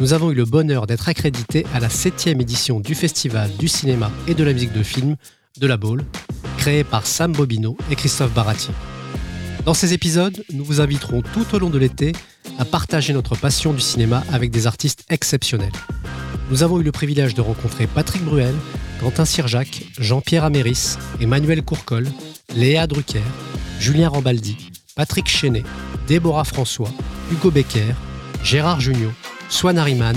nous avons eu le bonheur d'être accrédités à la 7e édition du Festival du cinéma et de la musique de film de la Baule, créé par Sam Bobino et Christophe Barati. Dans ces épisodes, nous vous inviterons tout au long de l'été à partager notre passion du cinéma avec des artistes exceptionnels. Nous avons eu le privilège de rencontrer Patrick Bruel, Quentin Sirjac, Jean-Pierre Améris, Emmanuel Courcol, Léa Drucker, Julien Rambaldi, Patrick Chenet, Déborah François, Hugo Becker, Gérard Jugnot, Swan Harriman,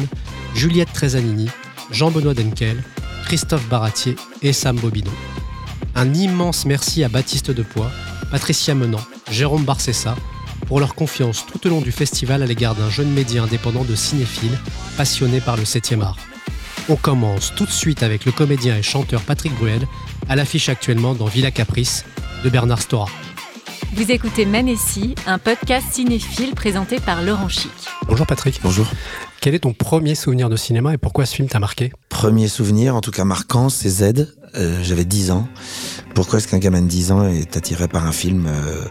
Juliette Trezanini, Jean-Benoît Denkel, Christophe Baratier et Sam Bobino. Un immense merci à Baptiste Depoix, Patricia Menant, Jérôme Barcessa pour leur confiance tout au long du festival à l'égard d'un jeune média indépendant de cinéphiles passionné par le 7e art. On commence tout de suite avec le comédien et chanteur Patrick Bruel, à l'affiche actuellement dans Villa Caprice de Bernard Stora. Vous écoutez Manessi, un podcast cinéphile présenté par Laurent Chic. Bonjour Patrick. Bonjour. Quel est ton premier souvenir de cinéma et pourquoi ce film t'a marqué? Premier souvenir, en tout cas marquant, c'est Z. Euh, J'avais 10 ans. Pourquoi est-ce qu'un gamin de 10 ans est attiré par un film euh,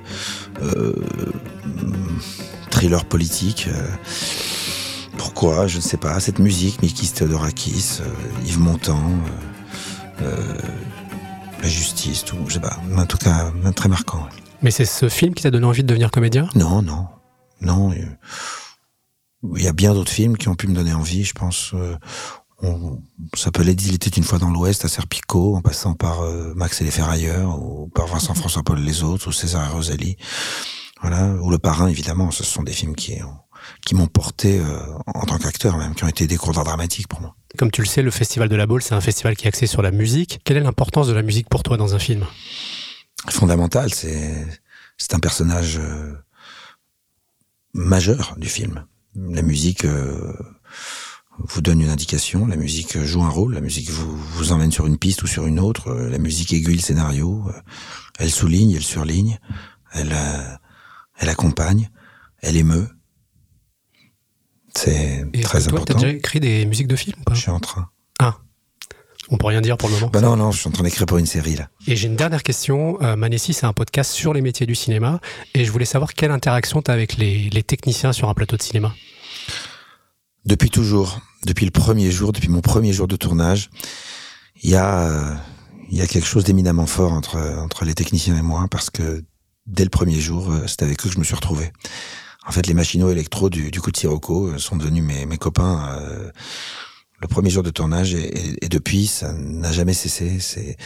euh, thriller politique Pourquoi? Je ne sais pas. Cette musique, Mikis Theodorakis, euh, Yves Montand, euh, la justice, tout. Je sais pas. En tout cas, très marquant. Mais c'est ce film qui t'a donné envie de devenir comédien? Non, non, non. Il y a bien d'autres films qui ont pu me donner envie, je pense. Euh, on, l'être, il était une fois dans l'Ouest, à Serpico, en passant par euh, Max et les Ferrailleurs, ou par Vincent François Paul les autres, ou César et Rosalie. Voilà, ou Le Parrain, évidemment. Ce sont des films qui, qui m'ont porté euh, en tant qu'acteur, même, qui ont été des cours d'art dramatique pour moi. Comme tu le sais, le Festival de la Baule, c'est un festival qui est axé sur la musique. Quelle est l'importance de la musique pour toi dans un film? Fondamental, c'est c'est un personnage euh, majeur du film. La musique euh, vous donne une indication, la musique joue un rôle, la musique vous, vous emmène sur une piste ou sur une autre, euh, la musique aiguille le scénario, elle souligne, elle surligne, elle, elle accompagne, elle émeut. C'est très toi, important. T'as déjà écrit des musiques de films Je suis en train. On peut rien dire pour le moment. Bah non, non, je suis en train d'écrire pour une série là. Et j'ai une dernière question. Euh, Manessi, c'est un podcast sur les métiers du cinéma. Et je voulais savoir quelle interaction tu as avec les, les techniciens sur un plateau de cinéma. Depuis toujours, depuis le premier jour, depuis mon premier jour de tournage, il y a, euh, il y a quelque chose d'éminemment fort entre, entre les techniciens et moi parce que dès le premier jour, euh, c'est avec eux que je me suis retrouvé. En fait, les machinaux électro du, du coup de Sirocco sont devenus mes, mes copains euh, le premier jour de tournage et, et, et depuis, ça n'a jamais cessé. C'est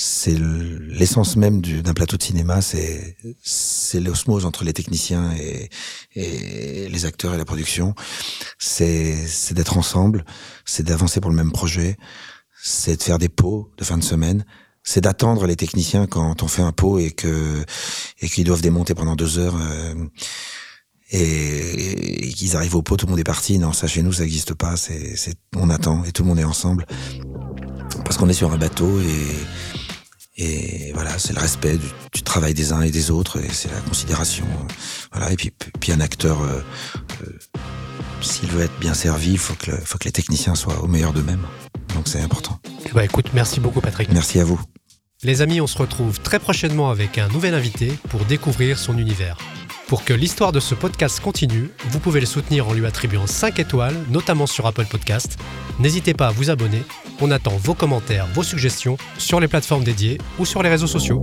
c'est l'essence même du- d'un plateau de cinéma, c'est c'est l'osmose entre les techniciens et, et les acteurs et la production. C'est c'est d'être ensemble, c'est d'avancer pour le même projet, c'est de faire des pots de fin de semaine, c'est d'attendre les techniciens quand on fait un pot et que et qu'ils doivent démonter pendant deux heures. euh, et, et qu'ils arrivent au pot, tout le monde est parti. Non, ça chez nous, ça n'existe pas. C'est, c'est, on attend et tout le monde est ensemble parce qu'on est sur un bateau et et voilà, c'est le respect du, du travail des uns et des autres et c'est la considération. euh, Voilà, et puis puis un acteur, euh, euh, s'il veut être bien servi, il faut que le- faut que les techniciens soient au meilleur d'eux-mêmes. Donc c'est important. Ben, écoute, merci beaucoup Patrick. Merci à vous. Les amis, on se retrouve très prochainement avec un nouvel invité pour découvrir son univers. Pour que l'histoire de ce podcast continue, vous pouvez le soutenir en lui attribuant 5 étoiles, notamment sur Apple Podcast. N'hésitez pas à vous abonner. On attend vos commentaires, vos suggestions sur les plateformes dédiées ou sur les réseaux sociaux.